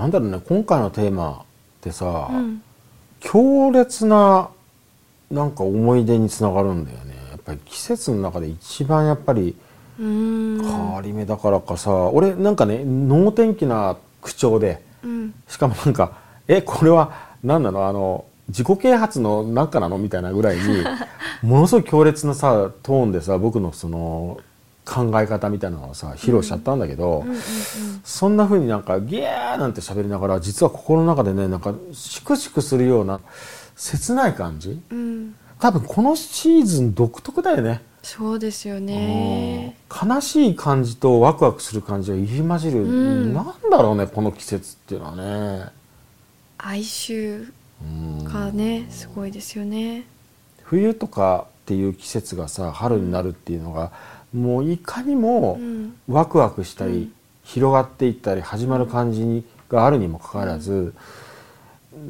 なんだろうね今回のテーマってさ、うん。強烈ななんか思い出につながるんだよね。やっぱり季節の中で一番やっぱり変わり目だからかさ、俺なんかね能天気な口調でうん。しかもなんか「えこれは何なの？あの自己啓発のなんかなの?」みたいなぐらいに ものすごい強烈なさトーンでさ僕のその考え方みたいなのをさ披露しちゃったんだけど、うんうんそんな風になんかギャーなんて喋りながら実は心の中でねなんかシクシクするような切ない感じ。うん。うん多分このシーズン独特だよね。そうですよね。うん。悲しい感じとワクワクする感じが入り混じる、ん。なんだろうねこの季節っていうのはね。哀愁うん。がねすごいですよね。冬とかっていう季節がさ春になるっていうのがもういかにもうん。ワクワクしたり、うん。広がっていったり始まる感じにがあるにもかかわらず、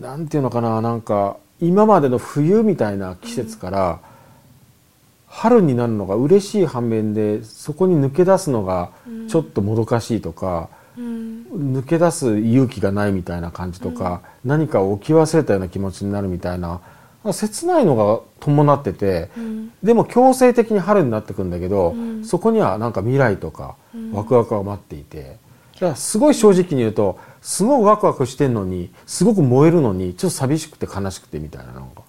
なんていうのかななんか今までの冬みたいな季節から、春になるのが嬉しい反面でそこに抜け出すのがうん。ちょっともどかしいとか、うん。抜け出す勇気がないみたいな感じとか、何かを置き忘れたような気持ちになるみたいな切ないのが伴ってて、うん。でも強制的に春になってくんだけど、うん。そこにはなんか未来とかうん。ワクワクが待っていて、だからすごい正直に言うとすごいワクワクしてんのにすごく燃えるのにちょっと寂しくて悲しくてみたいななんか。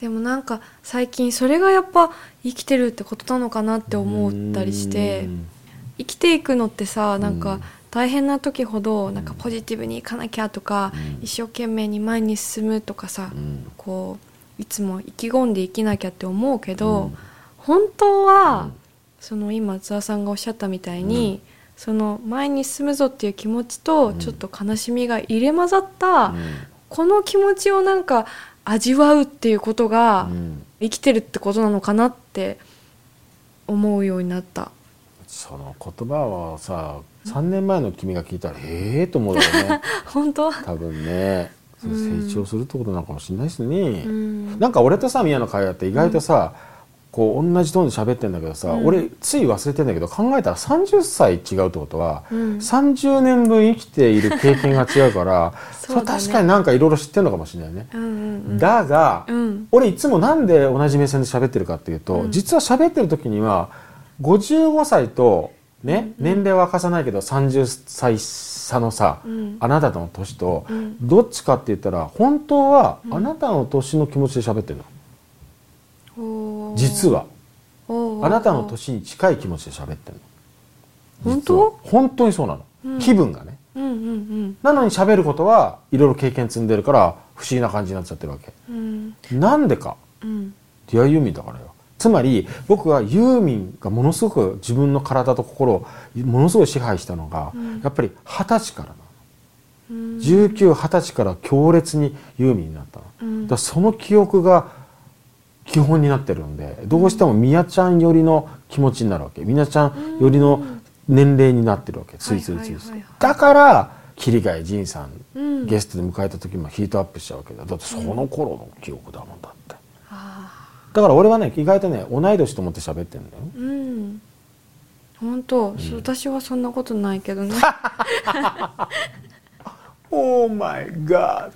でもなんか最近それがやっぱ生きてるってことなのかなって思ったりして。うん。生きていくのってさなんかうん大変な時ほどなんかポジティブにいかなきゃとかうん。一生懸命に前に進むとかさうん。こういつも意気込んで生きなきゃって思うけど、うん。本当は、うん。その今津田さんがおっしゃったみたいに、その前に進むぞっていう気持ちとうん。ちょっと悲しみが入れ混ざった、うん。この気持ちをなんか味わうっていうことがうん。生きてるってことなのかなって思うようになった。その言葉はさ3年前の君が聞いたらええと思うよね。本当？多分ね。成長するってことなのかもしれないですね、うん。なんか俺とさ宮の会話って意外とさ、こう同じトーンで喋ってんだけどさ、うん。俺つい忘れてんだけど考えたら30歳違うってことは、うん。30年分生きている経験が違うから そね。れ確かになんかいろいろ知ってるのかもしれないね。うんうんうん。だが、うん。俺いつもなんで同じ目線で喋ってるかっていうと、うん。実は喋ってる時には55歳とね、年齢は明かさないけど30歳差のさ、うん。あなたとの年と、うん。どっちかって言ったら本当はあなたの年の気持ちで喋ってるの、実は。あなたの年に近い気持ちで喋ってるの。本当？本当にそうなの、うん。気分がね。うんうんなのに喋ることはいろいろ経験積んでるから不思議な感じになっちゃってるわけ。うん。うんなんでか。うん。ディアユーミンだからよつまり僕はユーミンがものすごく自分の体と心をものすごい支配したのが、うんやっぱり二十歳からなのうん19、20歳から強烈にユーミンになったの。うんだその記憶が基本になってるんで、どうしてもみやちゃん寄りの気持ちになるわけ。みやちゃん寄りの年齢になってるわけ。ついついついついだから、桐貝仁さん、うんゲストで迎えた時もヒートアップしちゃうわけだ。だってその頃の記憶だもんだって。あだから俺はね、意外とね、同い年と思って喋ってんだよ。ーうん。本当、そう私はそんなことないけどね。オーマイガー